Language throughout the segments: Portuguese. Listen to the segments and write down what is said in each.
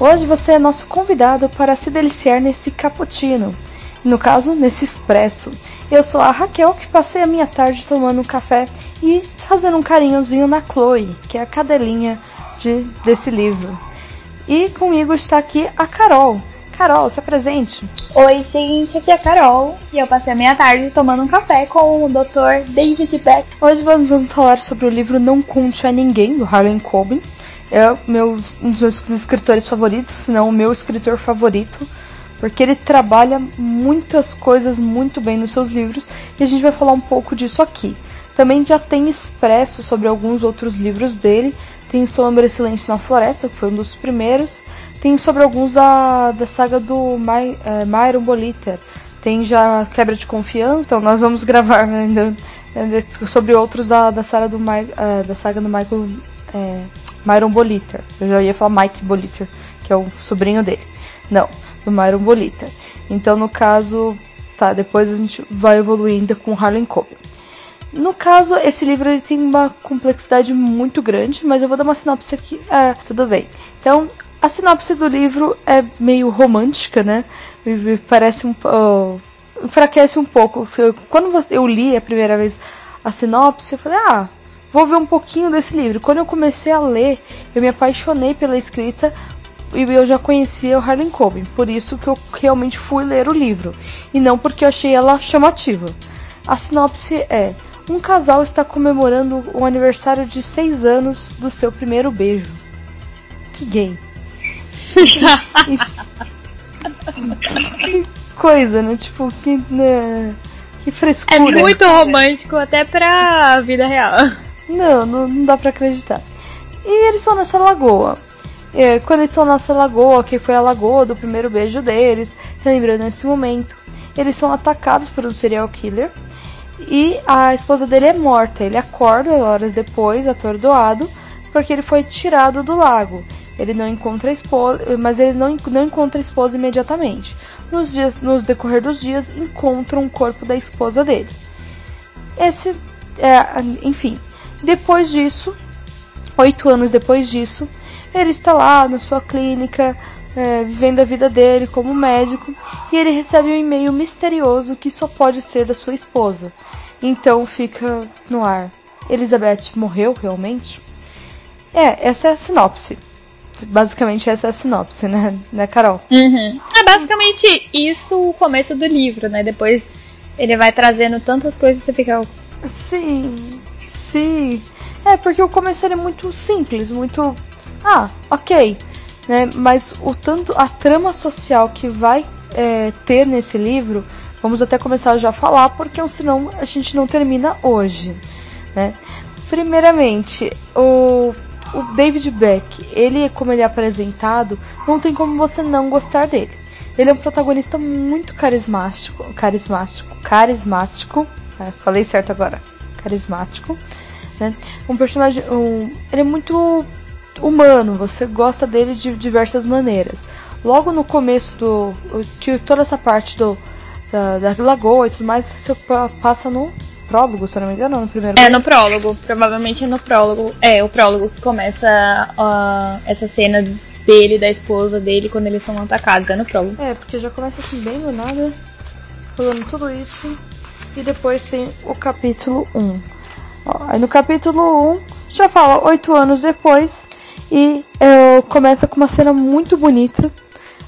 Hoje você é nosso convidado para se deliciar nesse cappuccino. No caso, nesse expresso. Eu sou a Raquel, que passei a minha tarde tomando um café e fazendo um carinhozinho na Chloe, que é a cadelinha de, desse livro. E comigo está aqui a Carol. Carol, se apresente. Oi, gente, aqui é a Carol e eu passei a minha tarde tomando um café com o Dr. David Beck. Hoje vamos, vamos falar sobre o livro Não Conte a Ninguém, do Harlan Coben. É meu, um dos meus escritores favoritos, se não o meu escritor favorito, porque ele trabalha muitas coisas muito bem nos seus livros e a gente vai falar um pouco disso aqui. Também já tem expresso sobre alguns outros livros dele, tem Sombra e Silêncio na Floresta, que foi um dos primeiros, tem sobre alguns da, da saga do My, é, Myron Boliter. Tem já Quebra de Confiança, então nós vamos gravar ainda sobre outros da, da, saga do My, uh, da saga do Michael é, Myron Boliter. Eu já ia falar Mike Boliter, que é o sobrinho dele. Não, do Myron Boliter. Então, no caso, tá, depois a gente vai evoluindo com Harlan Coben. No caso, esse livro ele tem uma complexidade muito grande, mas eu vou dar uma sinopse aqui. É, tudo bem. Então, a sinopse do livro é meio romântica, né? Parece um. Uh, enfraquece um pouco. Quando eu li a primeira vez a sinopse, eu falei, ah, vou ver um pouquinho desse livro. Quando eu comecei a ler, eu me apaixonei pela escrita e eu já conhecia o Harlan Coben. Por isso que eu realmente fui ler o livro. E não porque eu achei ela chamativa. A sinopse é. Um casal está comemorando o aniversário de seis anos do seu primeiro beijo. Que gay que coisa, né? Tipo, que, né? que frescura. É muito romântico até pra vida real. Não, não, não dá pra acreditar. E eles estão nessa lagoa. É, quando eles estão nessa lagoa, que foi a lagoa do primeiro beijo deles, lembrando nesse momento, eles são atacados por um serial killer. E a esposa dele é morta. Ele acorda horas depois, atordoado, porque ele foi tirado do lago. Ele não encontra a esposa, mas eles não, não encontram a esposa imediatamente. Nos, dias, nos decorrer dos dias, encontram o corpo da esposa dele. Esse, é, enfim, depois disso, oito anos depois disso, ele está lá na sua clínica, é, vivendo a vida dele como médico, e ele recebe um e-mail misterioso que só pode ser da sua esposa. Então fica no ar. Elizabeth morreu realmente? É, essa é a sinopse basicamente essa é a sinopse, né, né Carol? Uhum. É basicamente isso o começo do livro, né? Depois ele vai trazendo tantas coisas e você fica. Sim, sim. É, porque o começo é muito simples, muito. Ah, ok. Né? Mas o tanto. A trama social que vai é, ter nesse livro, vamos até começar já a falar, porque senão a gente não termina hoje. Né? Primeiramente, o o David Beck, ele, como ele é apresentado, não tem como você não gostar dele. Ele é um protagonista muito carismático, carismático, carismático, é, falei certo agora, carismático, né? Um personagem, um, ele é muito humano, você gosta dele de diversas maneiras. Logo no começo do, que toda essa parte do da, da lagoa e tudo mais, você passa no prólogo, se eu não me engano, no primeiro. É, no prólogo. Provavelmente é no prólogo. É, o prólogo que começa uh, essa cena dele, da esposa dele, quando eles são atacados. É no prólogo. É, porque já começa assim, bem do nada, falando tudo isso. E depois tem o capítulo 1. Ó, aí no capítulo 1 já fala oito anos depois. E é, começa com uma cena muito bonita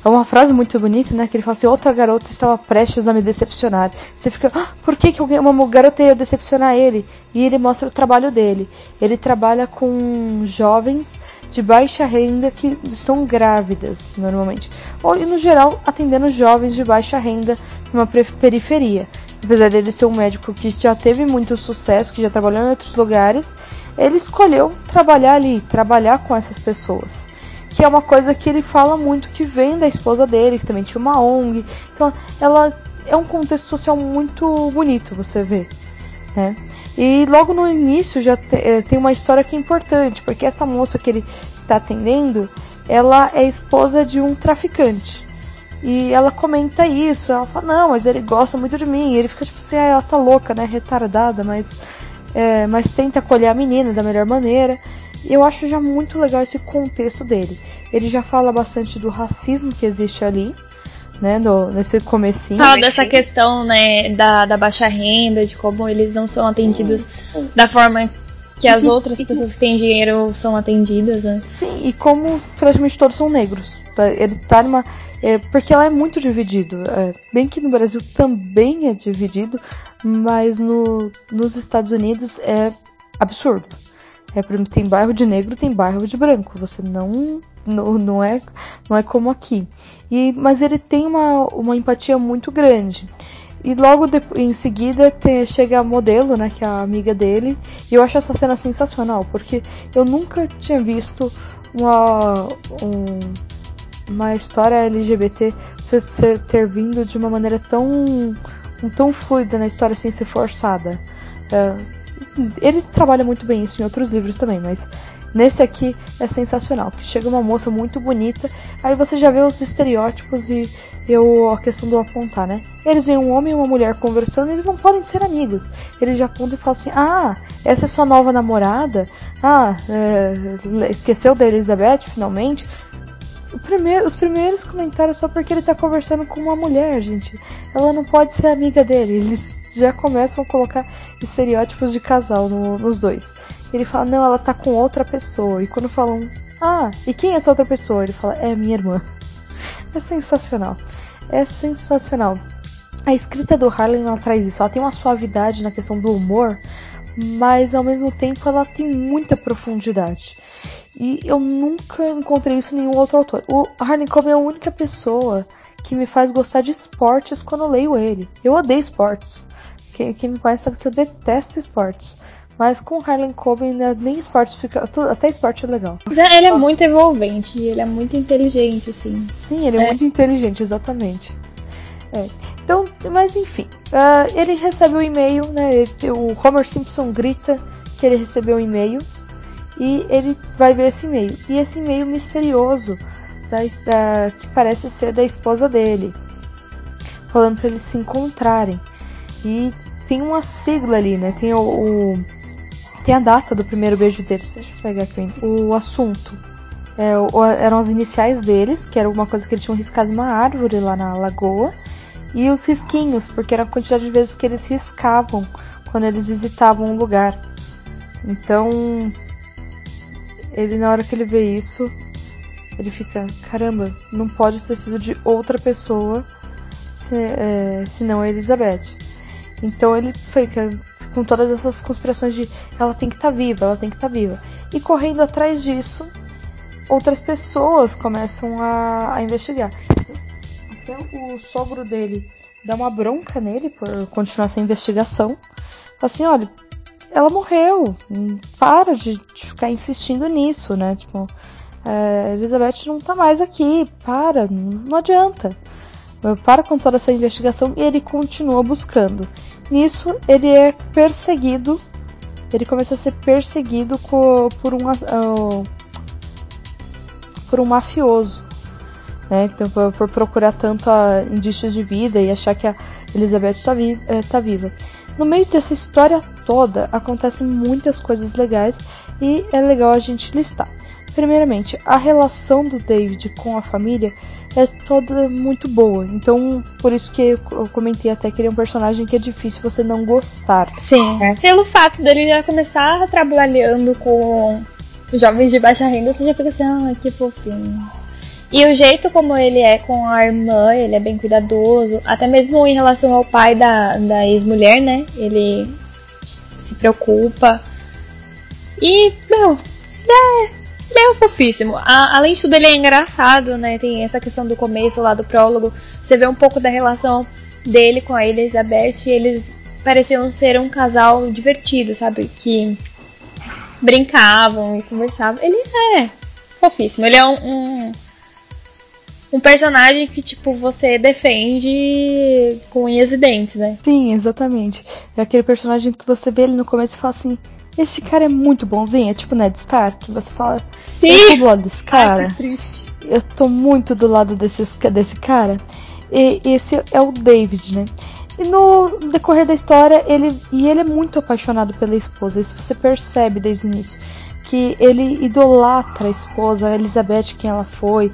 é uma frase muito bonita, né? Que ele fala assim: outra garota estava prestes a me decepcionar. Você fica, ah, por que, que uma garota ia decepcionar ele? E ele mostra o trabalho dele. Ele trabalha com jovens de baixa renda que estão grávidas, normalmente. Ou, no geral, atendendo jovens de baixa renda numa periferia. Apesar dele ser um médico que já teve muito sucesso, que já trabalhou em outros lugares, ele escolheu trabalhar ali, trabalhar com essas pessoas que é uma coisa que ele fala muito que vem da esposa dele, que também tinha uma ONG. Então, ela é um contexto social muito bonito, você vê, né? E logo no início já te, é, tem uma história que é importante, porque essa moça que ele está atendendo, ela é esposa de um traficante. E ela comenta isso, ela fala, não, mas ele gosta muito de mim. E ele fica tipo assim, ah, ela tá louca, né? Retardada, mas, é, mas tenta acolher a menina da melhor maneira. Eu acho já muito legal esse contexto dele. ele já fala bastante do racismo que existe ali, né, no, nesse comecinho. Fala dessa questão, né, da, da baixa renda, de como eles não são atendidos Sim. da forma que as outras pessoas que têm dinheiro são atendidas, né? Sim, e como praticamente todos são negros. Tá? Ele tá numa. É, porque ela é muito dividido. É, bem que no Brasil também é dividido, mas no, nos Estados Unidos é absurdo. É, tem bairro de negro, tem bairro de branco. Você não não, não é não é como aqui. E mas ele tem uma, uma empatia muito grande. E logo de, em seguida tem, chega a modelo, né, que é a amiga dele. E eu acho essa cena sensacional, porque eu nunca tinha visto uma, um, uma história LGBT ser, ser, ter vindo de uma maneira tão, tão fluida na história sem ser forçada. É, ele trabalha muito bem isso em outros livros também, mas Nesse aqui é sensacional, que chega uma moça muito bonita, aí você já vê os estereótipos e eu a questão do apontar, né? Eles veem um homem e uma mulher conversando, e eles não podem ser amigos. Eles já apontam e falam assim: "Ah, essa é sua nova namorada? Ah, é, esqueceu da Elizabeth finalmente?" Primeiro, os primeiros comentários só porque ele tá conversando com uma mulher, gente. Ela não pode ser amiga dele. Eles já começam a colocar estereótipos de casal no, nos dois. Ele fala, não, ela tá com outra pessoa. E quando falam, ah, e quem é essa outra pessoa? Ele fala, é minha irmã. É sensacional. É sensacional. A escrita do Harlan ela traz isso. Ela tem uma suavidade na questão do humor, mas ao mesmo tempo ela tem muita profundidade. E eu nunca encontrei isso em nenhum outro autor. O Harlan Coben é a única pessoa que me faz gostar de esportes quando eu leio ele. Eu odeio esportes. Quem, quem me conhece sabe que eu detesto esportes. Mas com Harlan Coben, né, nem esporte fica. Até esporte é legal. É, ele é muito envolvente, ele é muito inteligente, assim. Sim, ele é, é. muito inteligente, exatamente. É. Então, mas enfim. Uh, ele recebe o um e-mail, né? o Homer Simpson grita que ele recebeu um e-mail. E ele vai ver esse e-mail. E esse e-mail misterioso da, da, que parece ser da esposa dele. Falando para eles se encontrarem. E tem uma sigla ali, né? Tem o, o tem a data do primeiro beijo deles. Deixa eu pegar aqui o assunto. É, o, eram as iniciais deles, que era uma coisa que eles tinham riscado uma árvore lá na lagoa. E os risquinhos, porque era a quantidade de vezes que eles riscavam quando eles visitavam um lugar. Então, ele na hora que ele vê isso, ele fica, caramba, não pode ter sido de outra pessoa, se, é, senão a Elizabeth. Então ele fica com todas essas conspirações de ela tem que estar tá viva, ela tem que estar tá viva. E correndo atrás disso, outras pessoas começam a, a investigar. Até o sogro dele dá uma bronca nele por continuar essa investigação. Assim, olha, ela morreu. Para de, de ficar insistindo nisso, né? Tipo, é, Elizabeth não tá mais aqui. Para, não adianta. Para com toda essa investigação e ele continua buscando. Nisso, ele é perseguido. Ele começa a ser perseguido por um, uh, por um mafioso. Né? Então, por, por procurar tanto indícios de vida e achar que a Elizabeth está vi é, tá viva. No meio dessa história toda, acontecem muitas coisas legais e é legal a gente listar. Primeiramente, a relação do David com a família é toda muito boa. Então, por isso que eu comentei até que ele é um personagem que é difícil você não gostar. Sim. É. Pelo fato dele já começar trabalhando com jovens de baixa renda, você já fica assim, ah, que fofinho. E o jeito como ele é com a irmã, ele é bem cuidadoso. Até mesmo em relação ao pai da, da ex-mulher, né? Ele se preocupa. E, meu, é, é fofíssimo. A, além de tudo, ele é engraçado, né? Tem essa questão do começo lá do prólogo. Você vê um pouco da relação dele com a Elizabeth. eles pareciam ser um casal divertido, sabe? Que brincavam e conversavam. Ele é fofíssimo. Ele é um, um, um personagem que, tipo, você defende com unhas e dentes, né? Sim, exatamente. É aquele personagem que você vê ele no começo e fala assim: esse cara é muito bonzinho, é tipo Ned Stark, que você fala. Sim! Eu tô do lado desse cara. Ai, triste. Eu tô muito do lado desse, desse cara. E esse é o David, né? E no decorrer da história, ele. E ele é muito apaixonado pela esposa, isso você percebe desde o início. que ele idolatra a esposa, a Elizabeth, quem ela foi,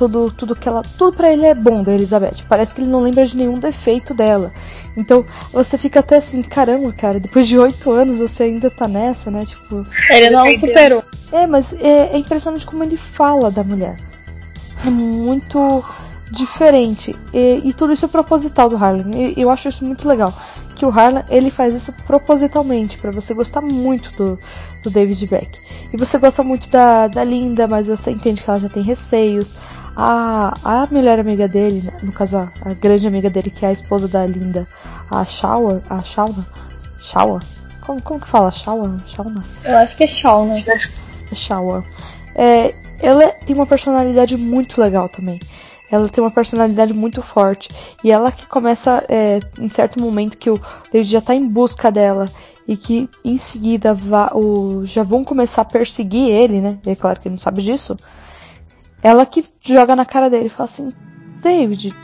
tudo, tudo que ela, tudo para ele é bom da Elizabeth. Parece que ele não lembra de nenhum defeito dela. Então você fica até assim, caramba, cara, depois de oito anos você ainda tá nessa, né? Tipo. Ele não superou. É, mas é, é impressionante como ele fala da mulher. É muito diferente. E, e, tudo isso é proposital do Harlan. E, eu acho isso muito legal. Que o Harlan ele faz isso propositalmente para você gostar muito do, do David Beck. E você gosta muito da, da Linda, mas você entende que ela já tem receios. A, a melhor amiga dele, no caso a, a grande amiga dele, que é a esposa da Linda, a Shawa, a Shauna, Shawa, como, como que fala? Shawa? Shauna? Eu acho que é Shauna. Shawa. É, ela tem uma personalidade muito legal também. Ela tem uma personalidade muito forte. E ela que começa, é, em certo momento, que o David já tá em busca dela. E que em seguida vá, o, já vão começar a perseguir ele, né? É claro que ele não sabe disso. Ela que joga na cara dele e fala assim: David,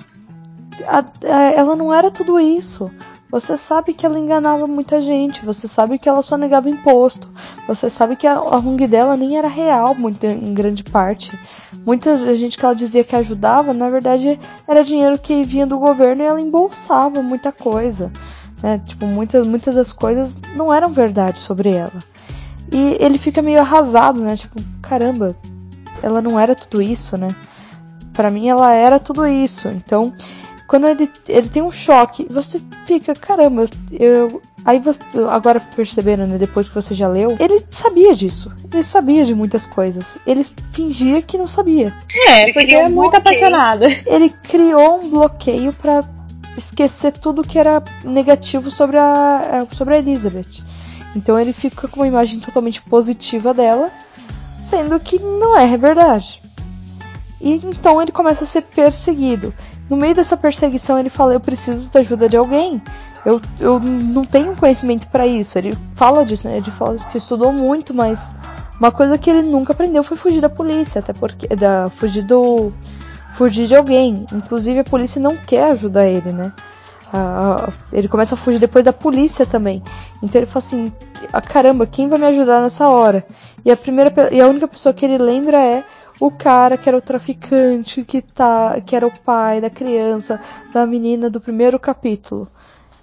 a, a, ela não era tudo isso. Você sabe que ela enganava muita gente, você sabe que ela só negava imposto, você sabe que a, a Hung dela nem era real, muito, em grande parte. Muita gente que ela dizia que ajudava, na verdade era dinheiro que vinha do governo e ela embolsava muita coisa. Né? Tipo, muitas, muitas das coisas não eram verdade sobre ela. E ele fica meio arrasado, né? Tipo, caramba, ela não era tudo isso, né? Para mim ela era tudo isso. Então, quando ele, ele tem um choque, você fica, caramba, eu. Aí você, agora perceberam, né, depois que você já leu, ele sabia disso. Ele sabia de muitas coisas. Ele fingia que não sabia. É, porque é muito apaixonado. Ele criou um bloqueio para esquecer tudo que era negativo sobre a, sobre a Elizabeth. Então ele fica com uma imagem totalmente positiva dela, sendo que não é verdade. E então ele começa a ser perseguido. No meio dessa perseguição, ele fala: Eu preciso da ajuda de alguém. Eu, eu não tenho conhecimento para isso. Ele fala disso, né? Ele fala que estudou muito, mas uma coisa que ele nunca aprendeu foi fugir da polícia, até porque. Da, fugir do. Fugir de alguém. Inclusive, a polícia não quer ajudar ele, né? Ele começa a fugir depois da polícia também. Então ele fala assim: ah, caramba, quem vai me ajudar nessa hora? E a primeira e a única pessoa que ele lembra é o cara que era o traficante, que tá, que era o pai da criança, da menina do primeiro capítulo.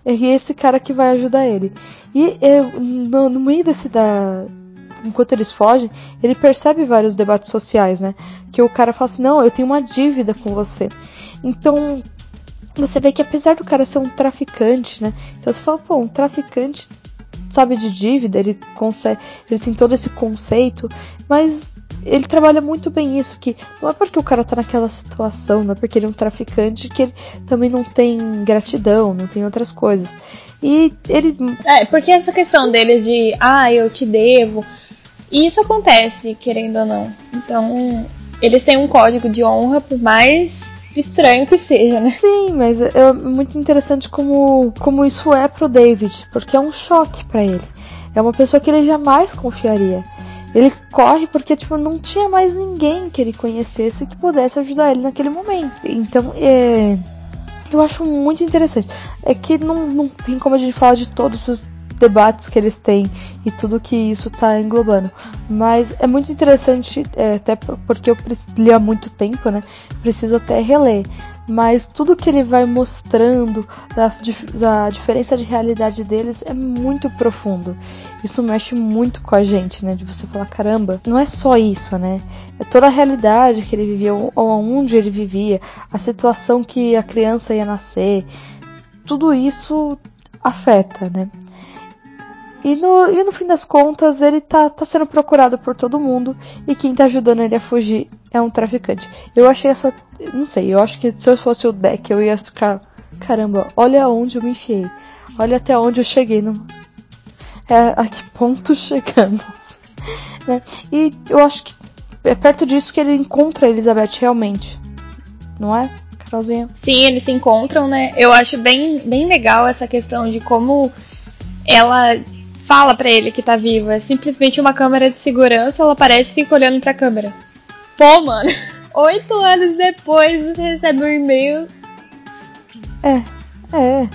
E esse cara que vai ajudar ele. E eu, no, no meio desse da, enquanto eles fogem, ele percebe vários debates sociais, né? Que o cara fala assim, não, eu tenho uma dívida com você. Então, você vê que apesar do cara ser um traficante, né? Então você fala, pô, um traficante sabe de dívida, ele consegue, ele tem todo esse conceito, mas ele trabalha muito bem isso, que não é porque o cara tá naquela situação, não é porque ele é um traficante que ele também não tem gratidão, não tem outras coisas. E ele. É, porque essa questão deles de, ah, eu te devo. E isso acontece, querendo ou não. Então, eles têm um código de honra, por mais estranho que seja, né? Sim, mas é muito interessante como, como isso é pro David, porque é um choque para ele. É uma pessoa que ele jamais confiaria. Ele corre porque, tipo, não tinha mais ninguém que ele conhecesse que pudesse ajudar ele naquele momento. Então, é. Eu acho muito interessante. É que não, não tem como a gente falar de todos os debates que eles têm e tudo que isso está englobando. Mas é muito interessante, é, até porque eu li há muito tempo, né? Preciso até reler mas tudo que ele vai mostrando da, da diferença de realidade deles é muito profundo. Isso mexe muito com a gente, né? De você falar, caramba, não é só isso, né? É toda a realidade que ele vivia, onde ele vivia, a situação que a criança ia nascer, tudo isso afeta, né? E no, e no fim das contas, ele tá, tá sendo procurado por todo mundo e quem tá ajudando ele a fugir é um traficante. Eu achei essa. Não sei, eu acho que se eu fosse o deck eu ia ficar. Caramba, olha onde eu me enfiei. Olha até onde eu cheguei. No... É, a que ponto chegamos. né? E eu acho que é perto disso que ele encontra a Elizabeth realmente. Não é? Carolzinha? Sim, eles se encontram, né? Eu acho bem, bem legal essa questão de como ela fala para ele que tá viva. É simplesmente uma câmera de segurança, ela aparece e fica olhando pra câmera. Pô, mano, oito anos depois você recebe um e-mail. É, é.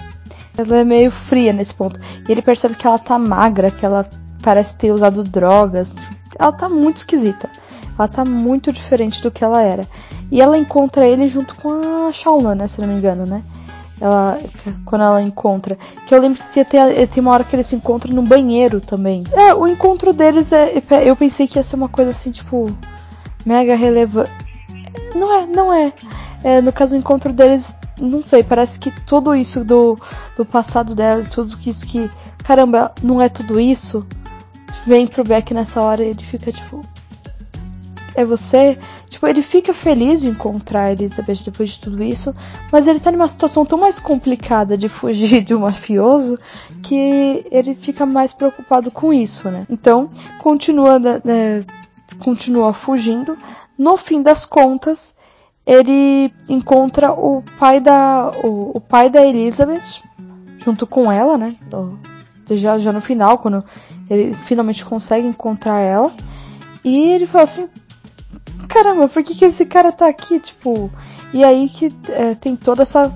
Ela é meio fria nesse ponto. E ele percebe que ela tá magra, que ela parece ter usado drogas. Ela tá muito esquisita. Ela tá muito diferente do que ela era. E ela encontra ele junto com a Shauna, né? Se não me engano, né? Ela, quando ela encontra. Que eu lembro que tem, tem uma hora que eles se encontram no banheiro também. É, o encontro deles é. Eu pensei que ia ser uma coisa assim, tipo. Mega relevante. Não é, não é. é. No caso, o encontro deles. Não sei, parece que tudo isso do, do passado dela, tudo isso que. Caramba, não é tudo isso. Vem pro Beck nessa hora e ele fica tipo. É você? Tipo, ele fica feliz de encontrar a Elizabeth depois de tudo isso, mas ele tá numa situação tão mais complicada de fugir de um mafioso que ele fica mais preocupado com isso, né? Então, continua, né, né, continua fugindo. No fim das contas, ele encontra o pai da, o, o pai da Elizabeth, junto com ela, né? Já, já no final, quando ele finalmente consegue encontrar ela. E ele fala assim: caramba, por que, que esse cara tá aqui? Tipo, e aí que é, tem toda essa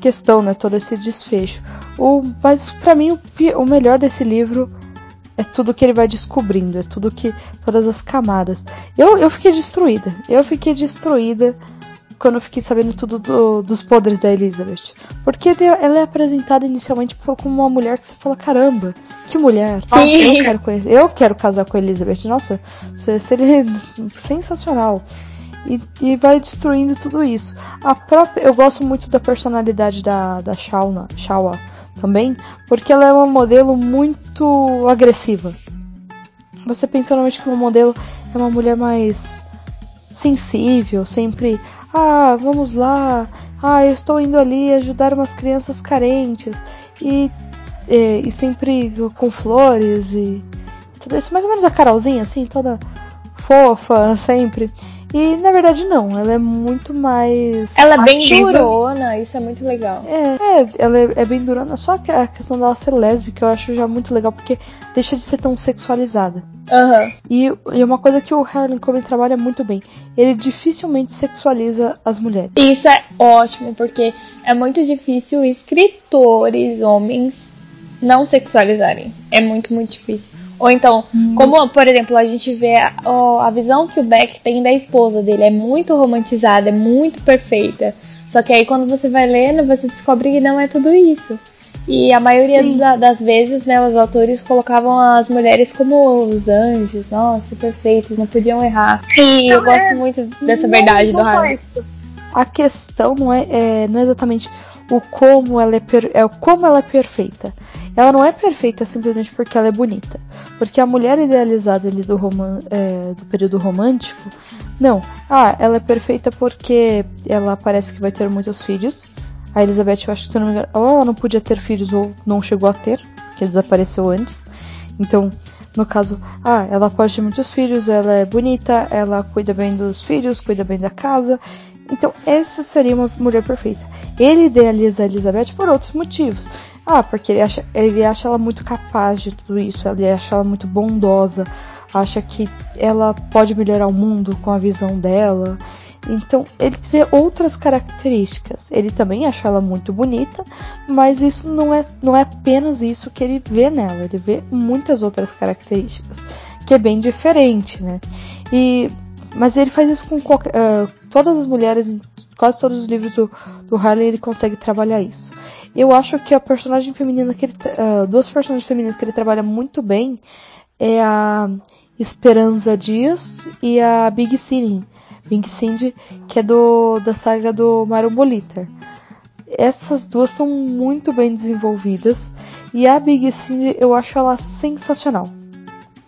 questão, né? Todo esse desfecho. O, mas para mim o, o melhor desse livro é tudo que ele vai descobrindo, é tudo que. todas as camadas. Eu, eu fiquei destruída. Eu fiquei destruída quando eu fiquei sabendo tudo do, dos podres da Elizabeth. Porque ela é apresentada inicialmente como uma mulher que você fala, caramba, que mulher. Sim. Ah, eu, quero conhecer, eu quero casar com a Elizabeth. Nossa, seria sensacional. E, e, vai destruindo tudo isso. A própria, eu gosto muito da personalidade da, da Shauna, Shawa também, porque ela é uma modelo muito agressiva. Você pensa normalmente que uma modelo é uma mulher mais sensível, sempre ah, vamos lá. Ah, eu estou indo ali ajudar umas crianças carentes. E, e, e sempre com flores e tudo isso. Mais ou menos a Carolzinha, assim, toda fofa, sempre. E na verdade não, ela é muito mais. Ela é bem durona, isso é muito legal. É, é ela é, é, bem durona, só que a questão dela ser lésbica eu acho já muito legal, porque deixa de ser tão sexualizada. Uhum. E, e uma coisa que o Harlan Coben trabalha muito bem, ele dificilmente sexualiza as mulheres. Isso é ótimo, porque é muito difícil escritores, homens, não sexualizarem. É muito, muito difícil. Ou então, hum. como, por exemplo, a gente vê a, a visão que o Beck tem da esposa dele é muito romantizada, é muito perfeita. Só que aí quando você vai lendo, você descobre que não é tudo isso. E a maioria da, das vezes, né, os autores colocavam as mulheres como os anjos, nossa, perfeitas, não podiam errar. E eu gosto é, muito dessa verdade do Harry. A questão não é, é, não é exatamente o como ela é, é como ela é perfeita. Ela não é perfeita simplesmente porque ela é bonita. Porque a mulher idealizada ali do, roman é, do período romântico, não. Ah, ela é perfeita porque ela parece que vai ter muitos filhos. A Elizabeth, eu acho que se não me engano, ou ela não podia ter filhos ou não chegou a ter, porque desapareceu antes. Então, no caso, ah, ela pode ter muitos filhos, ela é bonita, ela cuida bem dos filhos, cuida bem da casa. Então, essa seria uma mulher perfeita. Ele idealiza Elizabeth por outros motivos. Ah, porque ele acha, ele acha ela muito capaz de tudo isso, ele acha ela muito bondosa, acha que ela pode melhorar o mundo com a visão dela. Então, ele vê outras características. Ele também acha ela muito bonita, mas isso não é, não é apenas isso que ele vê nela. Ele vê muitas outras características, que é bem diferente, né? E, mas ele faz isso com qualquer, uh, todas as mulheres, quase todos os livros do, do Harley, ele consegue trabalhar isso. Eu acho que a personagem feminina que ele, uh, duas personagens femininas que ele trabalha muito bem é a Esperança Dias e a Big Cindy, Big Cindy, que é do da saga do Mario Boliter. Essas duas são muito bem desenvolvidas e a Big Cindy eu acho ela sensacional.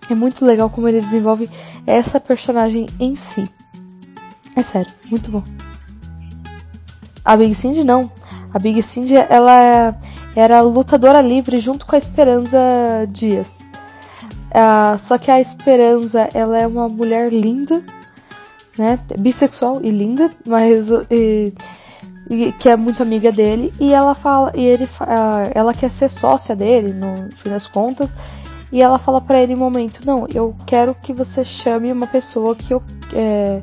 É muito legal como ele desenvolve essa personagem em si. É sério, muito bom. A Big Cindy não. A Big Cindy, ela era lutadora livre junto com a Esperança Dias. Uh, só que a Esperança, ela é uma mulher linda, né? Bissexual e linda, mas e, e, que é muito amiga dele e ela fala e ele uh, ela quer ser sócia dele no fim das contas e ela fala para ele um momento não eu quero que você chame uma pessoa que eu é,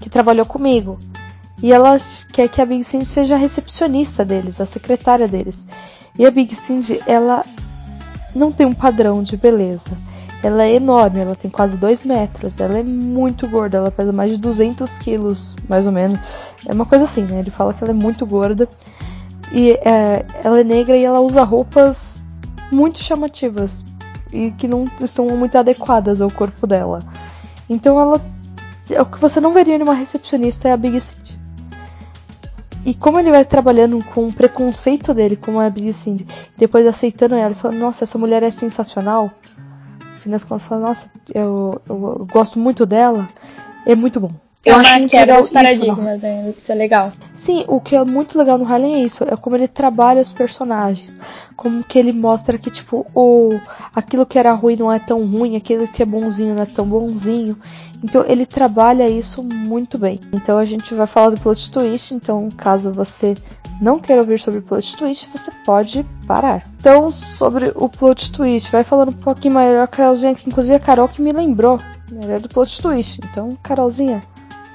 que trabalhou comigo e ela quer que a Big Cindy seja a recepcionista deles, a secretária deles. E a Big Cindy, ela não tem um padrão de beleza. ela é enorme, ela tem quase 2 metros, ela é muito gorda, ela pesa mais de 200 quilos, mais ou menos. É uma coisa assim, né? Ele fala que ela é muito gorda. E é, ela é negra e ela usa roupas muito chamativas e que não estão muito adequadas ao corpo dela. Então ela. O que você não veria numa recepcionista é a Big Cindy. E como ele vai trabalhando com o preconceito dele, como é a Big Cindy, depois aceitando ela e falando, nossa, essa mulher é sensacional. Fim das contas, fala, nossa, eu, eu, eu gosto muito dela, é muito bom. Eu é acho muito legal de paradigmas, isso? Isso é legal. Sim, o que é muito legal no Harlem é isso, é como ele trabalha os personagens. Como que ele mostra que, tipo, o, aquilo que era ruim não é tão ruim, aquilo que é bonzinho não é tão bonzinho. Então ele trabalha isso muito bem. Então a gente vai falar do plot twist, então caso você não queira ouvir sobre plot twist, você pode parar. Então, sobre o plot twist, vai falando um pouquinho maior a Carolzinha, que inclusive a Carol que me lembrou melhor do plot twist. Então, Carolzinha,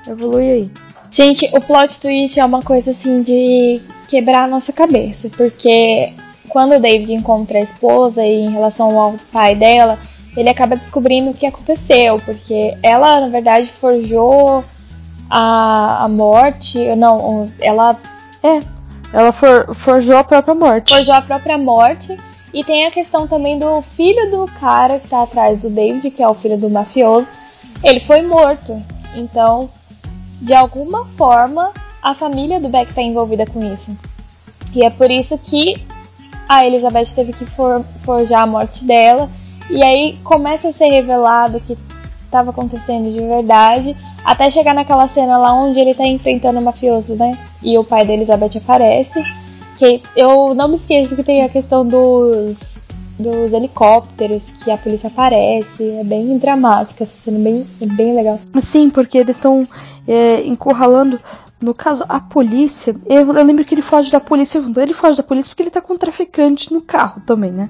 Evolui aí. Gente, o plot twist é uma coisa assim de quebrar a nossa cabeça, porque quando o David encontra a esposa e em relação ao pai dela, ele acaba descobrindo o que aconteceu, porque ela, na verdade, forjou a, a morte. Não, ela. É, ela for, forjou a própria morte. Forjou a própria morte. E tem a questão também do filho do cara que tá atrás do David, que é o filho do mafioso. Ele foi morto. Então, de alguma forma, a família do Beck está envolvida com isso. E é por isso que a Elizabeth teve que for, forjar a morte dela. E aí começa a ser revelado o que estava acontecendo de verdade. Até chegar naquela cena lá onde ele está enfrentando o mafioso, né? E o pai da Elizabeth aparece. Que eu não me esqueço que tem a questão dos, dos helicópteros, que a polícia aparece. É bem dramática essa cena, bem, é bem legal. Sim, porque eles estão é, encurralando. No caso, a polícia. Eu, eu, lembro que ele foge da polícia. Ele foge da polícia porque ele tá com um traficante no carro também, né?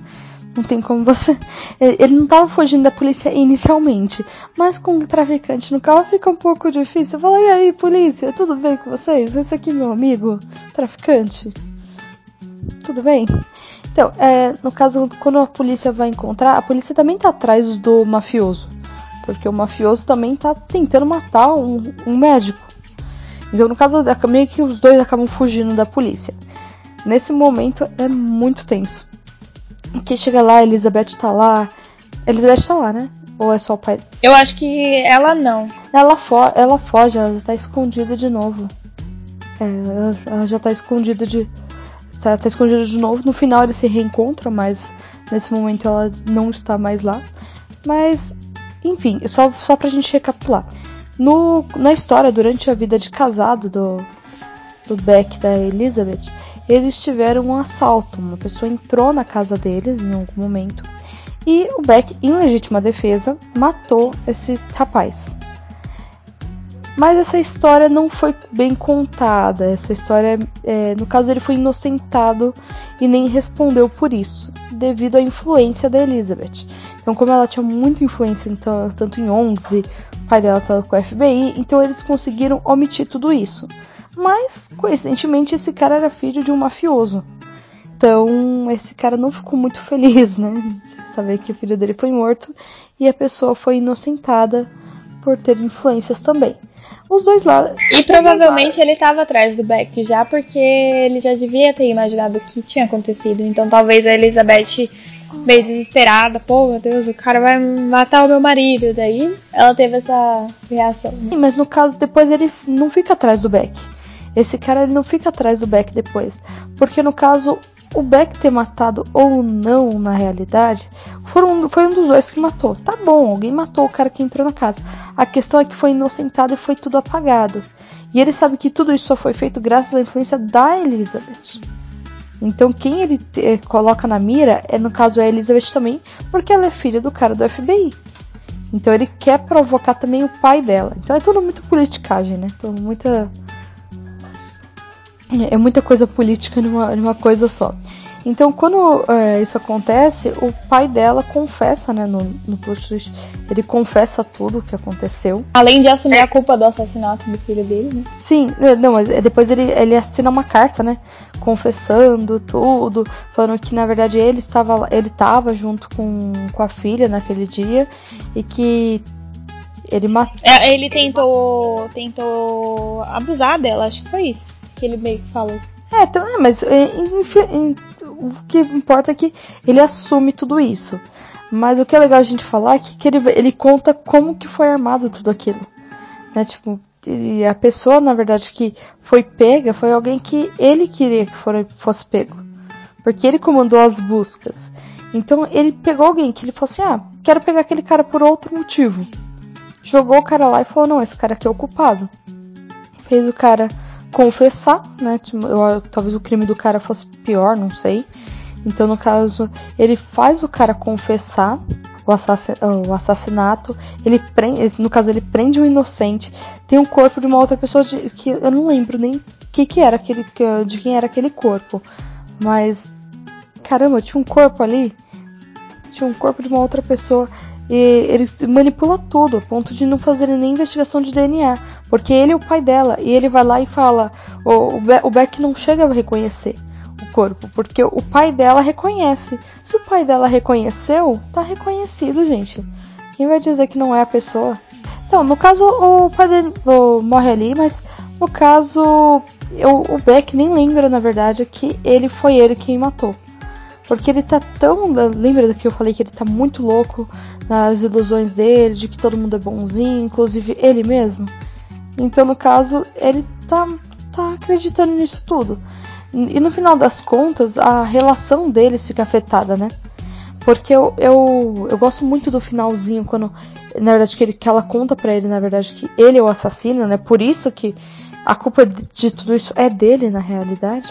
Não tem como você. É, ele não tava fugindo da polícia inicialmente. Mas com um traficante no carro fica um pouco difícil. Fala, e aí, polícia, tudo bem com vocês? Esse aqui, meu amigo, traficante. Tudo bem? Então, é, no caso, quando a polícia vai encontrar, a polícia também tá atrás do mafioso. Porque o mafioso também tá tentando matar um, um médico. Então, no caso, meio que os dois acabam fugindo da polícia. Nesse momento é muito tenso. Que chega lá, Elizabeth tá lá. Elizabeth tá lá, né? Ou é só o pai? Eu acho que ela não. Ela, fo ela foge, ela tá escondida de novo. É, ela, ela, já tá escondida de. Tá, tá escondida de novo. No final eles se reencontram, mas nesse momento ela não está mais lá. Mas enfim, só, só pra gente recapitular. No, na história, durante a vida de casado do, do Beck da Elizabeth, eles tiveram um assalto. Uma pessoa entrou na casa deles em algum momento e o Beck, em legítima defesa, matou esse rapaz. Mas essa história não foi bem contada. Essa história, é, no caso, ele foi inocentado e nem respondeu por isso, devido à influência da Elizabeth. Então, como ela tinha muita influência tanto em ONGs e o pai dela estava com o FBI, então eles conseguiram omitir tudo isso. Mas, coincidentemente, esse cara era filho de um mafioso. Então, esse cara não ficou muito feliz, né? De saber que o filho dele foi morto e a pessoa foi inocentada por ter influências também. Os dois lados. E provavelmente ele estava atrás do Beck já porque ele já devia ter imaginado o que tinha acontecido. Então talvez a Elizabeth meio desesperada, pô, meu Deus, o cara vai matar o meu marido. Daí ela teve essa reação. Sim, mas no caso, depois ele não fica atrás do Beck. Esse cara ele não fica atrás do Beck depois. Porque no caso, o Beck ter matado ou não na realidade, foram, foi um dos dois que matou. Tá bom, alguém matou o cara que entrou na casa. A questão é que foi inocentado e foi tudo apagado. E ele sabe que tudo isso só foi feito graças à influência da Elizabeth. Então quem ele te, coloca na mira é no caso a Elizabeth também, porque ela é filha do cara do FBI. Então ele quer provocar também o pai dela. Então é tudo muito politicagem, né? Então muita é muita coisa política numa, numa coisa só. Então, quando é, isso acontece, o pai dela confessa, né, no, no plot twist, ele confessa tudo o que aconteceu. Além de assumir a culpa do assassinato do filho dele, né? Sim, é, não, mas depois ele, ele assina uma carta, né, confessando tudo, falando que na verdade ele estava, ele estava junto com, com a filha naquele dia e que ele matou. É, ele tentou, tentou abusar dela, acho que foi isso que ele meio que falou. É, então, é, mas é, enfim, o que importa é que ele assume tudo isso. Mas o que é legal a gente falar é que, que ele, ele conta como que foi armado tudo aquilo. Né? Tipo, a pessoa, na verdade, que foi pega foi alguém que ele queria que for, fosse pego. Porque ele comandou as buscas. Então ele pegou alguém que ele falou assim: ah, quero pegar aquele cara por outro motivo. Jogou o cara lá e falou: não, esse cara aqui é o culpado. Fez o cara confessar, né? Tipo, eu, talvez o crime do cara fosse pior, não sei. Então, no caso, ele faz o cara confessar o, o assassinato. Ele prende, no caso, ele prende um inocente. Tem um corpo de uma outra pessoa de, que eu não lembro nem que que era aquele, de quem era aquele corpo. Mas caramba, tinha um corpo ali. Tinha um corpo de uma outra pessoa. E ele manipula tudo, a ponto de não fazer nem investigação de DNA. Porque ele é o pai dela. E ele vai lá e fala. O, o Beck não chega a reconhecer o corpo. Porque o pai dela reconhece. Se o pai dela reconheceu, tá reconhecido, gente. Quem vai dizer que não é a pessoa? Então, no caso, o pai dele o, morre ali, mas no caso, eu, o Beck nem lembra, na verdade, que ele foi ele quem matou. Porque ele tá tão. Lembra que eu falei que ele tá muito louco nas ilusões dele, de que todo mundo é bonzinho, inclusive ele mesmo? Então, no caso, ele tá, tá acreditando nisso tudo. E no final das contas, a relação deles fica afetada, né? Porque eu, eu, eu gosto muito do finalzinho, quando, na verdade, que, ele, que ela conta para ele, na verdade, que ele é o assassino, né? Por isso que a culpa de tudo isso é dele, na realidade.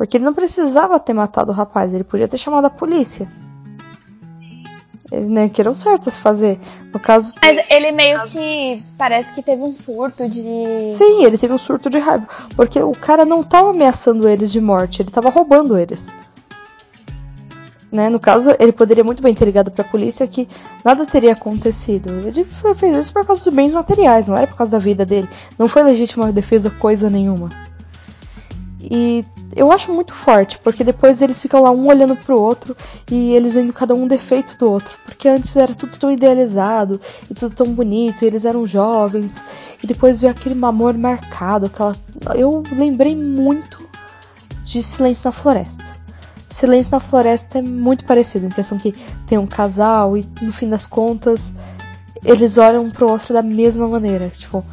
Porque ele não precisava ter matado o rapaz, ele podia ter chamado a polícia. Ele né, que era o certo a se fazer. No caso. Mas ele meio que parece que teve um surto de. Sim, ele teve um surto de raiva. Porque o cara não estava ameaçando eles de morte, ele estava roubando eles. Né? No caso, ele poderia muito bem ter ligado para a polícia que nada teria acontecido. Ele fez isso por causa dos bens materiais, não era por causa da vida dele. Não foi legítima defesa coisa nenhuma. E eu acho muito forte, porque depois eles ficam lá um olhando pro outro e eles vendo cada um defeito do outro. Porque antes era tudo tão idealizado e tudo tão bonito, e eles eram jovens, e depois veio aquele amor marcado, aquela. Eu lembrei muito de Silêncio na Floresta. Silêncio na Floresta é muito parecido, em questão que tem um casal e no fim das contas eles olham um pro outro da mesma maneira. Tipo,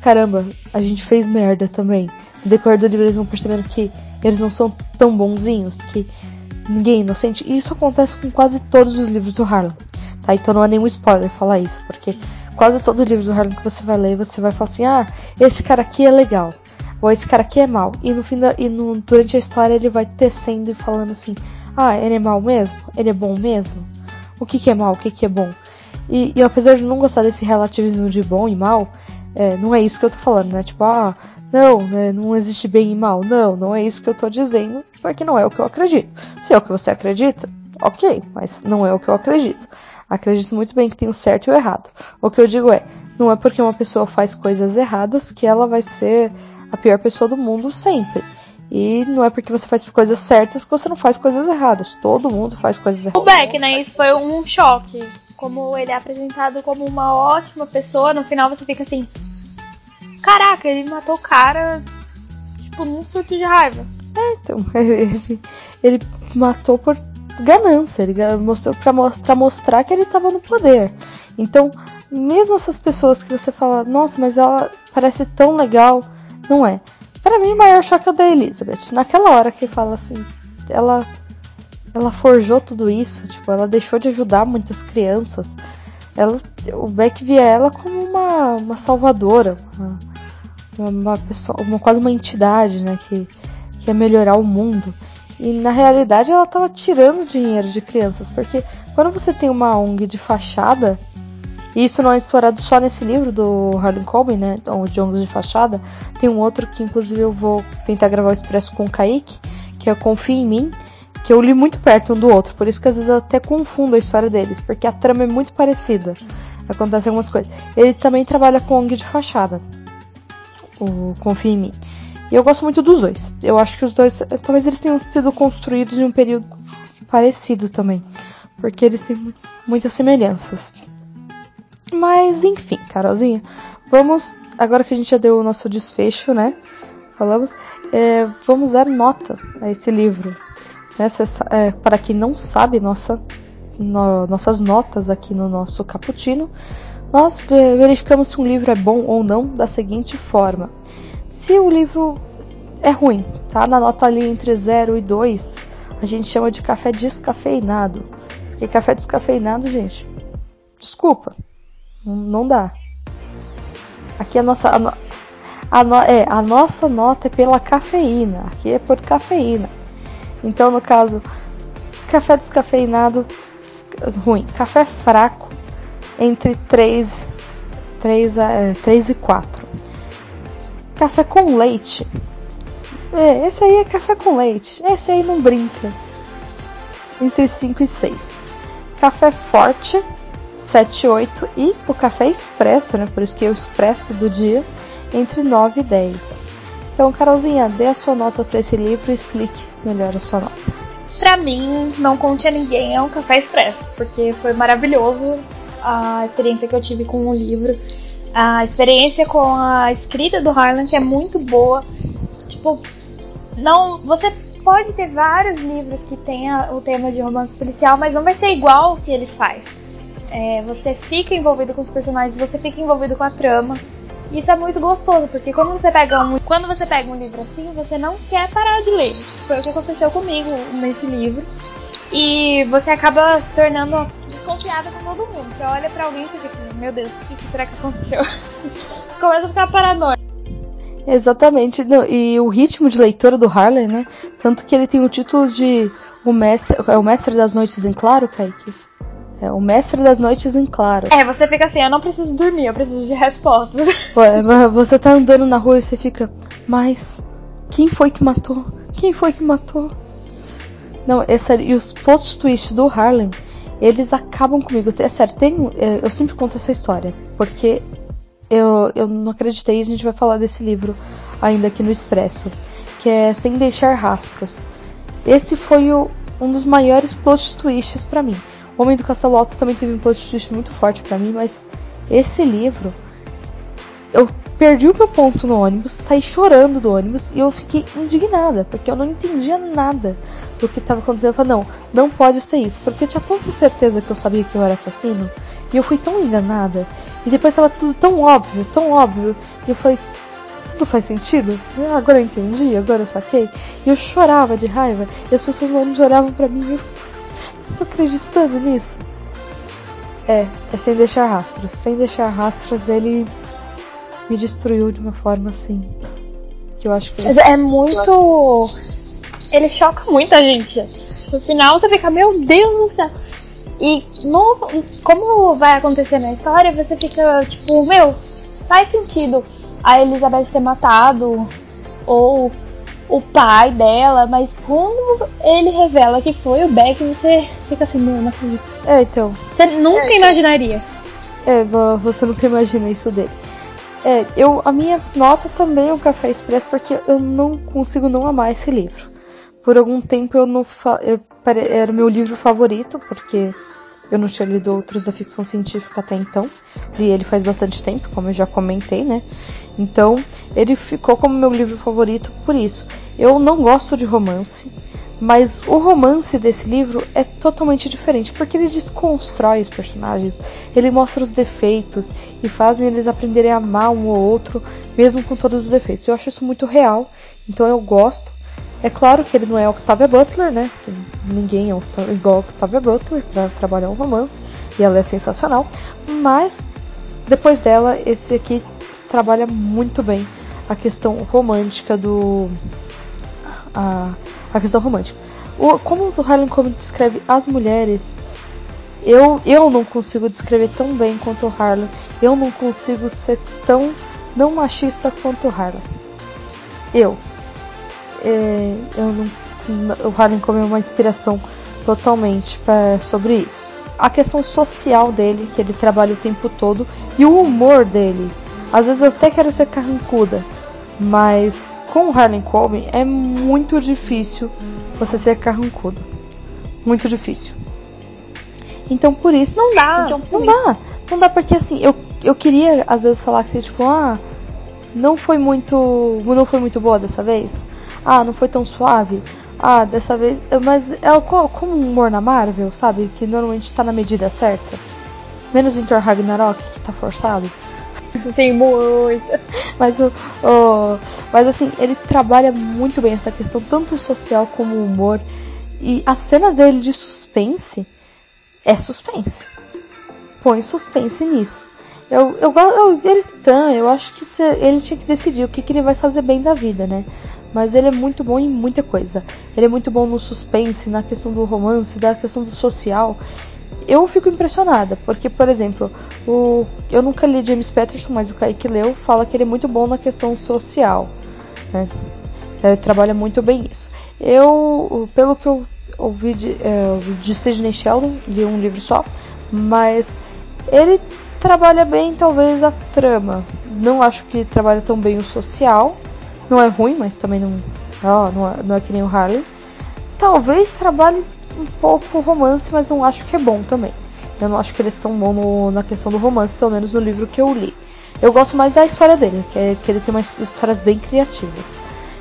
caramba, a gente fez merda também no decorrer do livro eles vão percebendo que eles não são tão bonzinhos, que ninguém é inocente. E isso acontece com quase todos os livros do Harlan. Tá? Então não é nenhum spoiler falar isso, porque quase todo livro do Harlan que você vai ler, você vai falar assim: ah, esse cara aqui é legal, ou esse cara aqui é mal. E no fim da, e no, durante a história ele vai tecendo e falando assim: ah, ele é mal mesmo? Ele é bom mesmo? O que, que é mal? O que, que é bom? E, e apesar de não gostar desse relativismo de bom e mal, é, não é isso que eu tô falando, né? Tipo, ah, não, né, não existe bem e mal. Não, não é isso que eu tô dizendo, porque não é o que eu acredito. Se é o que você acredita, ok, mas não é o que eu acredito. Acredito muito bem que tem o certo e o errado. O que eu digo é, não é porque uma pessoa faz coisas erradas que ela vai ser a pior pessoa do mundo sempre. E não é porque você faz coisas certas que você não faz coisas erradas. Todo mundo faz coisas erradas. O Beck, né? Isso foi um choque. Como ele é apresentado como uma ótima pessoa, no final você fica assim, caraca, ele matou o cara, tipo, num surto de raiva. É, então, ele, ele matou por ganância, ele mostrou pra, pra mostrar que ele tava no poder. Então, mesmo essas pessoas que você fala, nossa, mas ela parece tão legal, não é. Para mim, o maior choque é o da Elizabeth. Naquela hora que fala assim, ela ela forjou tudo isso, tipo, ela deixou de ajudar muitas crianças. Ela, o Beck via ela como uma, uma salvadora, uma, uma pessoa, uma, quase uma entidade, né, que, que ia melhorar o mundo. E na realidade ela estava tirando dinheiro de crianças, porque quando você tem uma ONG de fachada, e isso não é explorado só nesse livro do Harlan Coben, né, de ONGs de fachada, tem um outro que inclusive eu vou tentar gravar o expresso com o Kaique, que é Confia em Mim, que eu li muito perto um do outro, por isso que às vezes eu até confundo a história deles, porque a trama é muito parecida. Acontecem algumas coisas. Ele também trabalha com ONG de fachada. O Confia em mim. E eu gosto muito dos dois. Eu acho que os dois, talvez eles tenham sido construídos em um período parecido também, porque eles têm muitas semelhanças. Mas enfim, Carolzinha, vamos agora que a gente já deu o nosso desfecho, né? Falamos, é, vamos dar nota a esse livro. É, para quem não sabe, nossa, no, nossas notas aqui no nosso cappuccino, nós verificamos se um livro é bom ou não da seguinte forma. Se o livro é ruim, tá na nota ali entre 0 e 2, a gente chama de café descafeinado. Porque café descafeinado, gente, desculpa, não, dá. Aqui a nossa, a, a, no, é, a nossa nota é pela cafeína. Aqui é por cafeína. Então, no caso, café descafeinado, ruim. Café fraco, entre 3, 3, a, 3 e 4. Café com leite. É, esse aí é café com leite. Esse aí não brinca. Entre 5 e 6. Café forte, 7, 8. E o café expresso, né? Por isso que é o expresso do dia entre 9 e 10. Então, Carolzinha, dê a sua nota para esse livro e explique melhor a sua nota. Pra mim, Não Conte a Ninguém é um café expresso, porque foi maravilhoso a experiência que eu tive com o livro. A experiência com a escrita do Harlan, que é muito boa. Tipo, não. Você pode ter vários livros que tenha o tema de romance policial, mas não vai ser igual o que ele faz. É, você fica envolvido com os personagens, você fica envolvido com a trama. Isso é muito gostoso, porque quando você pega um, quando você pega um livro assim, você não quer parar de ler. Foi o que aconteceu comigo nesse livro. E você acaba se tornando desconfiada com todo mundo. Você olha para alguém e você fica, meu Deus, o que será que aconteceu? Começa a ficar paranoico. Exatamente. E o ritmo de leitura do Harley, né? Tanto que ele tem o título de O Mestre, é o Mestre das Noites em Claro, Kaique? É o mestre das noites em claro. É, você fica assim, eu não preciso dormir, eu preciso de respostas. Ué, você tá andando na rua e você fica, mas quem foi que matou? Quem foi que matou? Não, é sério, e os post twists do Harlem, eles acabam comigo. É sério, tem, é, eu sempre conto essa história, porque eu, eu não acreditei, a gente vai falar desse livro ainda aqui no Expresso, que é Sem Deixar Rastros. Esse foi o, um dos maiores plot twists para mim. Homem do Castelo Alto também teve um plot twist muito forte para mim, mas esse livro eu perdi o meu ponto no ônibus, saí chorando do ônibus e eu fiquei indignada, porque eu não entendia nada do que estava acontecendo. Eu falei, não, não pode ser isso, porque eu tinha tanta certeza que eu sabia que eu era assassino, e eu fui tão enganada, e depois estava tudo tão óbvio, tão óbvio, e eu falei, tudo faz sentido? Agora eu entendi, agora eu saquei. E eu chorava de raiva, e as pessoas no ônibus olhavam para mim e eu tô acreditando nisso. É, é sem deixar rastros. Sem deixar rastros, ele me destruiu de uma forma assim. Que eu acho que. É muito. Ele choca muita gente. No final você fica, meu Deus do céu. E no, como vai acontecer na história, você fica tipo, meu, faz sentido a Elizabeth ter matado ou o pai dela, mas quando ele revela que foi o Beck, você fica assim, não, não acredito. É, então. Você nunca é, imaginaria. É, você nunca imagina isso dele. É, eu, a minha nota também é um café expresso porque eu não consigo não amar esse livro. Por algum tempo eu não eu, era o meu livro favorito, porque eu não tinha lido outros da ficção científica até então. Li ele faz bastante tempo, como eu já comentei, né? Então, ele ficou como meu livro favorito por isso. Eu não gosto de romance, mas o romance desse livro é totalmente diferente, porque ele desconstrói os personagens, ele mostra os defeitos e fazem eles aprenderem a amar um ou outro, mesmo com todos os defeitos. Eu acho isso muito real, então eu gosto. É claro que ele não é Octavia Butler, né? Ninguém é igual a Octavia Butler para trabalhar um romance, e ela é sensacional. Mas depois dela, esse aqui trabalha muito bem a questão romântica do a, a questão romântica. O, como o Harlan Coben descreve as mulheres, eu, eu não consigo descrever tão bem quanto o Harlan. Eu não consigo ser tão não machista quanto o Harlan. Eu. É, eu não o Harlan Coben é uma inspiração totalmente pra, sobre isso. A questão social dele, que ele trabalha o tempo todo, e o humor dele. Às vezes eu até quero ser carrancuda, mas com o Harlan Coben é muito difícil você ser carrancudo. Muito difícil. Então por isso. Não dá. Então, não dá. Não dá porque assim, eu, eu queria às vezes falar que tipo, ah, não foi muito. Não foi muito boa dessa vez. Ah, não foi tão suave. Ah, dessa vez. Mas é como um humor na Marvel, sabe? Que normalmente tá na medida certa. Menos em Thor Ragnarok, que tá forçado. Sim, muito. Mas o, Mas assim, ele trabalha muito bem essa questão, tanto social como humor. E a cena dele de suspense é suspense. Põe suspense nisso. Eu, eu, eu, ele tá, eu acho que ele tinha que decidir o que, que ele vai fazer bem da vida, né? Mas ele é muito bom em muita coisa. Ele é muito bom no suspense, na questão do romance, da questão do social. Eu fico impressionada, porque, por exemplo, o, eu nunca li James Patterson, mas o Kaique leu, fala que ele é muito bom na questão social. Né? Ele trabalha muito bem isso. Eu, pelo que eu ouvi de, é, de Sidney Sheldon, li um livro só, mas ele trabalha bem talvez a trama. Não acho que trabalha tão bem o social. Não é ruim, mas também não, oh, não, é, não é que nem o Harley. Talvez trabalhe um pouco romance, mas não acho que é bom também. Eu não acho que ele é tão bom no, na questão do romance, pelo menos no livro que eu li. Eu gosto mais da história dele, que, é, que ele tem umas histórias bem criativas.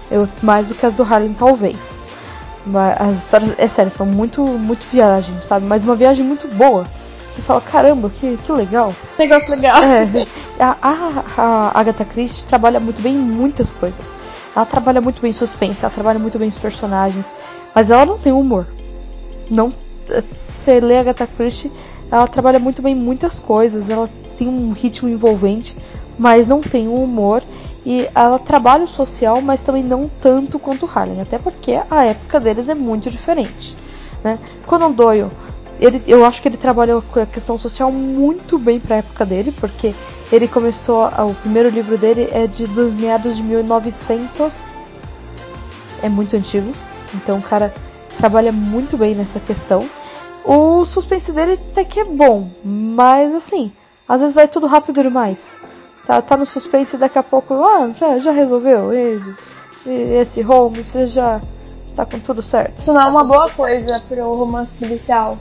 Eu, mais do que as do Harley, talvez. Mas as histórias, é sério, são muito, muito viagem, sabe? Mas uma viagem muito boa. Você fala, caramba, que, que legal. Negócio legal. É, a, a, a Agatha Christie trabalha muito bem em muitas coisas. Ela trabalha muito bem em suspense, ela trabalha muito bem os personagens, mas ela não tem humor. Não, você lê a Agatha Christie, ela trabalha muito bem em muitas coisas, ela tem um ritmo envolvente, mas não tem um humor e ela trabalha o social, mas também não tanto quanto Harlan, até porque a época deles é muito diferente. Né? Conan Doyle ele, eu acho que ele trabalhou a questão social muito bem para a época dele, porque ele começou. O primeiro livro dele é de dos meados de 1900. É muito antigo. Então o cara trabalha muito bem nessa questão. O suspense dele até que é bom, mas assim, às vezes vai tudo rápido demais. Tá, tá no suspense e daqui a pouco, ah, já, resolveu esse, esse Holmes, você já está com tudo certo. Isso não é uma boa coisa pro romance policial.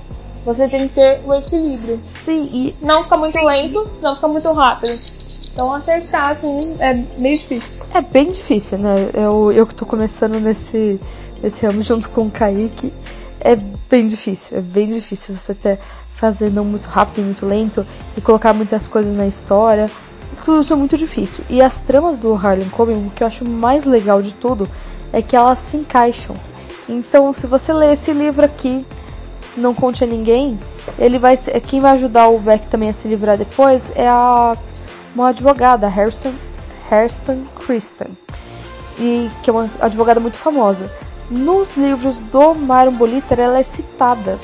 Você tem que ter o equilíbrio. Sim, e. Não fica muito lento, não fica muito rápido. Então acertar, assim, é bem difícil. É bem difícil, né? Eu, eu que tô começando nesse, nesse ramo junto com o Kaique. É bem difícil, é bem difícil você ter, fazer não muito rápido muito lento e colocar muitas coisas na história. Tudo isso é muito difícil. E as tramas do Harlan Coben, o que eu acho mais legal de tudo é que elas se encaixam. Então, se você ler esse livro aqui, não conte a ninguém, ele vai quem vai ajudar o Beck também a se livrar depois é a uma advogada, Hairston, Hairston Kristen, e que é uma advogada muito famosa. Nos livros do Myron Boliter ela é citada,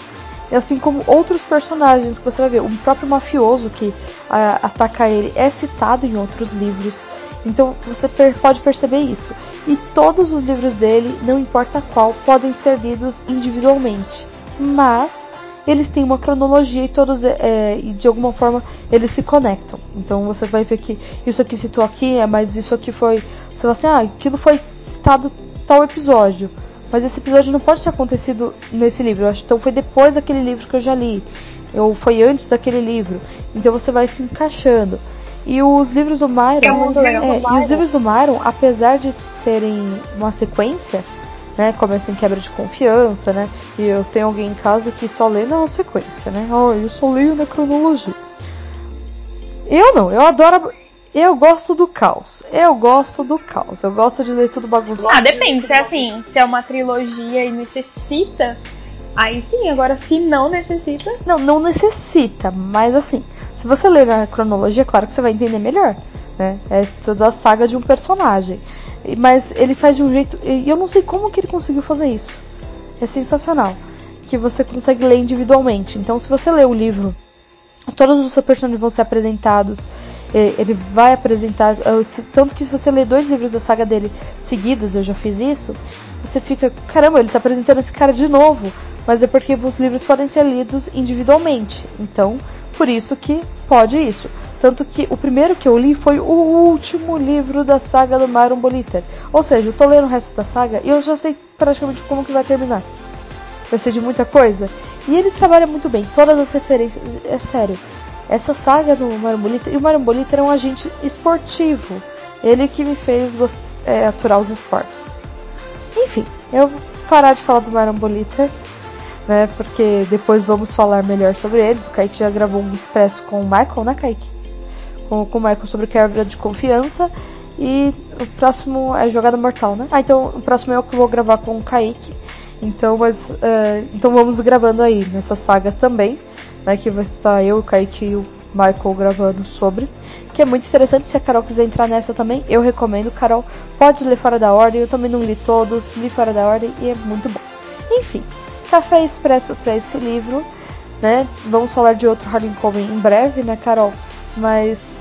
e assim como outros personagens que você vai ver, o próprio mafioso que a, ataca ele é citado em outros livros. Então você per pode perceber isso. E todos os livros dele, não importa qual, podem ser lidos individualmente mas eles têm uma cronologia e todos é, e de alguma forma eles se conectam. Então você vai ver que isso aqui citou aqui, é, mas isso aqui foi. Você fala assim, ah, aquilo foi citado tal episódio. Mas esse episódio não pode ter acontecido nesse livro. Então foi depois daquele livro que eu já li. Ou foi antes daquele livro. Então você vai se encaixando. E os livros do Myron. É, é, e os livros do Myron, apesar de serem uma sequência, né? Começa em quebra de confiança, né? E eu tenho alguém em casa que só lê na sequência, né? Oh, eu só leio na cronologia. Eu não, eu adoro. Eu gosto do caos. Eu gosto do caos. Eu gosto de ler tudo bagunçado. Ah, depende. Se é assim, se é uma trilogia e necessita, aí sim. Agora, se não necessita. Não, não necessita. Mas assim, se você ler na cronologia, claro que você vai entender melhor. Né? É toda a saga de um personagem. Mas ele faz de um jeito. E eu não sei como que ele conseguiu fazer isso. É sensacional. Que você consegue ler individualmente. Então, se você lê o livro, todos os personagens vão ser apresentados. Ele vai apresentar. Tanto que se você lê dois livros da saga dele seguidos, eu já fiz isso. você fica, caramba, ele está apresentando esse cara de novo. Mas é porque os livros podem ser lidos individualmente. Então, por isso que pode isso. Tanto que o primeiro que eu li foi o último livro da saga do Myron Boliter. Ou seja, eu tô lendo o resto da saga e eu já sei praticamente como que vai terminar. Vai ser de muita coisa. E ele trabalha muito bem, todas as referências. É sério. Essa saga do Myron Boliter. E o Myron Boliter é um agente esportivo. Ele que me fez é, aturar os esportes. Enfim, eu vou parar de falar do Myron Boliter né? Porque depois vamos falar melhor sobre eles. O Kaique já gravou um expresso com o Michael, né, Kaique? Com, com o Michael sobre quebra de confiança. E o próximo é Jogada Mortal, né? Ah, então o próximo é o que eu vou gravar com o Kaique. Então, mas, uh, então vamos gravando aí nessa saga também, né? Que vai estar eu, o Kaique e o Michael gravando sobre. Que é muito interessante, se a Carol quiser entrar nessa também, eu recomendo. Carol, pode ler fora da ordem, eu também não li todos, li fora da ordem e é muito bom. Enfim, café expresso para esse livro, né? Vamos falar de outro Coben em breve, né, Carol? Mas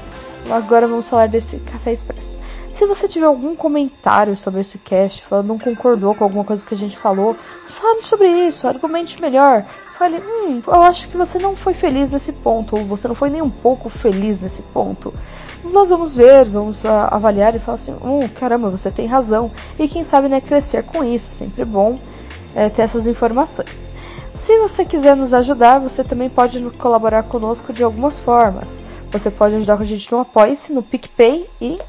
agora vamos falar desse café expresso. Se você tiver algum comentário sobre esse cast, não concordou com alguma coisa que a gente falou, fale sobre isso, argumente melhor. Fale, hum, eu acho que você não foi feliz nesse ponto, ou você não foi nem um pouco feliz nesse ponto. Nós vamos ver, vamos uh, avaliar e falar assim, hum, caramba, você tem razão. E quem sabe, né, crescer com isso, sempre bom é, ter essas informações. Se você quiser nos ajudar, você também pode colaborar conosco de algumas formas. Você pode ajudar com a gente no Apoia-se, no PicPay e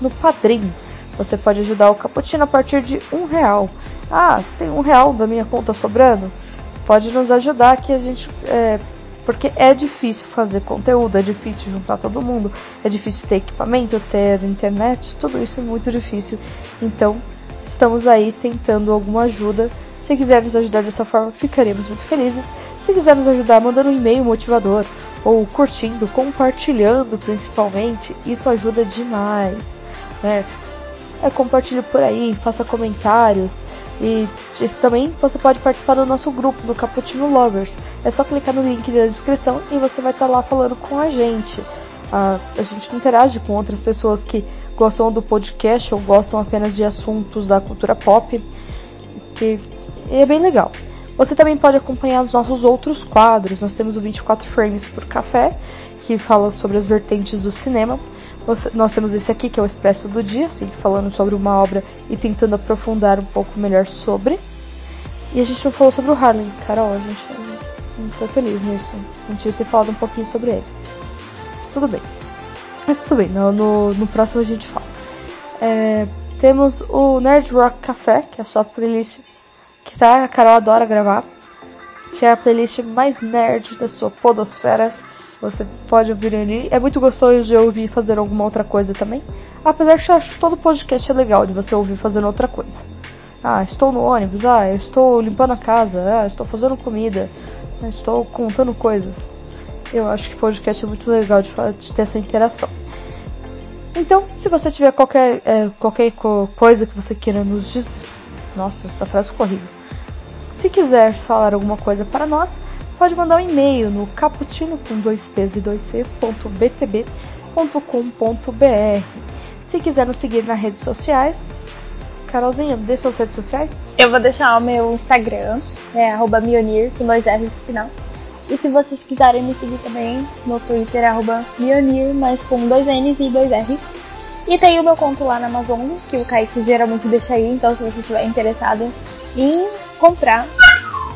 no Padrim. Você pode ajudar o Caputino a partir de um real. Ah, tem um real da minha conta sobrando? Pode nos ajudar que a gente. É, porque é difícil fazer conteúdo, é difícil juntar todo mundo, é difícil ter equipamento, ter internet, tudo isso é muito difícil. Então, Estamos aí tentando alguma ajuda. Se quiser nos ajudar dessa forma, ficaremos muito felizes. Se quiser nos ajudar mandando um e-mail motivador ou curtindo, compartilhando principalmente, isso ajuda demais. Né? É, compartilhe por aí, faça comentários e também você pode participar do nosso grupo do Cappuccino Lovers. É só clicar no link da descrição e você vai estar lá falando com a gente. A, a gente interage com outras pessoas que gostam do podcast ou gostam apenas de assuntos da cultura pop, que é bem legal. Você também pode acompanhar os nossos outros quadros. Nós temos o 24 Frames por Café, que fala sobre as vertentes do cinema. nós temos esse aqui, que é o Expresso do Dia, assim, falando sobre uma obra e tentando aprofundar um pouco melhor sobre. E a gente não falou sobre o Harlem. Carol, a gente não foi feliz nisso. A gente devia ter falado um pouquinho sobre ele tudo bem. Mas tudo bem, no, no, no próximo a gente fala. É, temos o Nerd Rock Café, que é sua playlist que tá, a Carol adora gravar. Que é a playlist mais nerd da sua podosfera. Você pode ouvir ali. É muito gostoso de ouvir fazer alguma outra coisa também. Apesar que eu acho todo podcast é legal de você ouvir fazendo outra coisa. Ah, estou no ônibus, ah, eu estou limpando a casa, ah, estou fazendo comida, estou contando coisas. Eu acho que podcast é muito legal de, de ter essa interação. Então, se você tiver qualquer, é, qualquer coisa que você queira nos dizer. Nossa, essa frase horrível. Se quiser falar alguma coisa para nós, pode mandar um e-mail no caputino com dois p's e dois c's, ponto btb.com.br. Se quiser nos seguir nas redes sociais, Carolzinha, deixa suas redes sociais. Eu vou deixar o meu Instagram, é arroba Mionir, com dois R's no final. E se vocês quiserem me seguir também no Twitter, arroba Mionir, mas com dois N's e dois R's. E tem o meu conto lá na Amazon, que o Kaique geralmente deixa aí, então se você estiver interessado em comprar,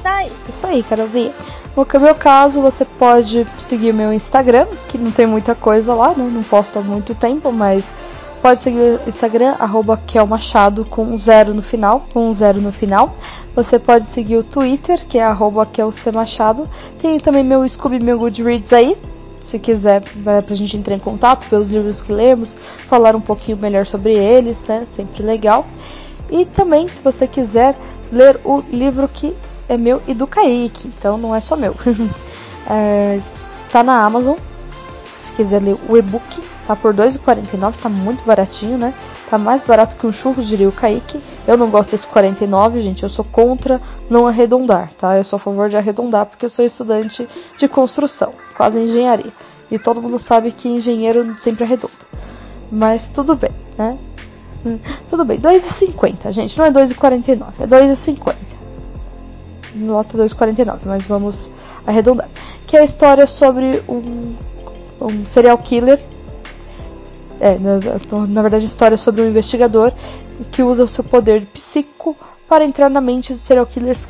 tá aí. Isso aí, Carolzinha. No meu caso, você pode seguir meu Instagram, que não tem muita coisa lá, né? Não posto há muito tempo, mas pode seguir o Instagram, arroba Machado, com zero no final, com zero no final. Você pode seguir o Twitter, que é arroba Machado. Tem também meu Scooby Meu Goodreads aí, se quiser, para a gente entrar em contato, ver os livros que lemos, falar um pouquinho melhor sobre eles, né? Sempre legal. E também, se você quiser ler o livro que é meu e do Kaique, então não é só meu. é, tá na Amazon, se quiser ler o e-book, tá por R$ 2,49, tá muito baratinho, né? Tá mais barato que um churros, diria o Kaique. Eu não gosto desse 49, gente, eu sou contra não arredondar, tá? Eu sou a favor de arredondar porque eu sou estudante de construção, quase engenharia. E todo mundo sabe que engenheiro sempre arredonda. Mas tudo bem, né? Tudo bem, 2,50, gente, não é 2,49, é 2,50. Nota 2,49, mas vamos arredondar. Que é a história sobre um, um serial killer. É, na, na verdade, a história sobre um investigador que usa o seu poder psíquico para entrar na mente de serial killers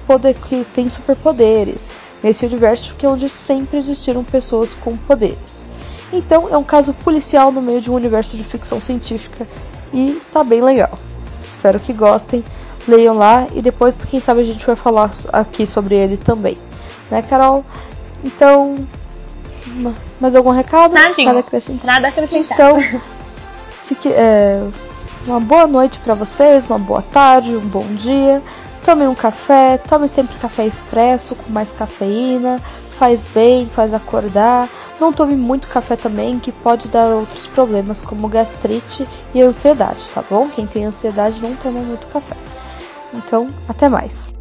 que têm superpoderes. Nesse universo que é onde sempre existiram pessoas com poderes. Então é um caso policial no meio de um universo de ficção científica e tá bem legal. Espero que gostem, leiam lá e depois, quem sabe, a gente vai falar aqui sobre ele também. Né, Carol? Então, mais algum recado? Nadinho. Nada acrescentar. Nada acrescentar. Então, fique, é, uma boa noite para vocês, uma boa tarde, um bom dia. Tome um café, tome sempre café expresso com mais cafeína, faz bem, faz acordar. Não tome muito café também, que pode dar outros problemas como gastrite e ansiedade, tá bom? Quem tem ansiedade não toma muito café. Então, até mais.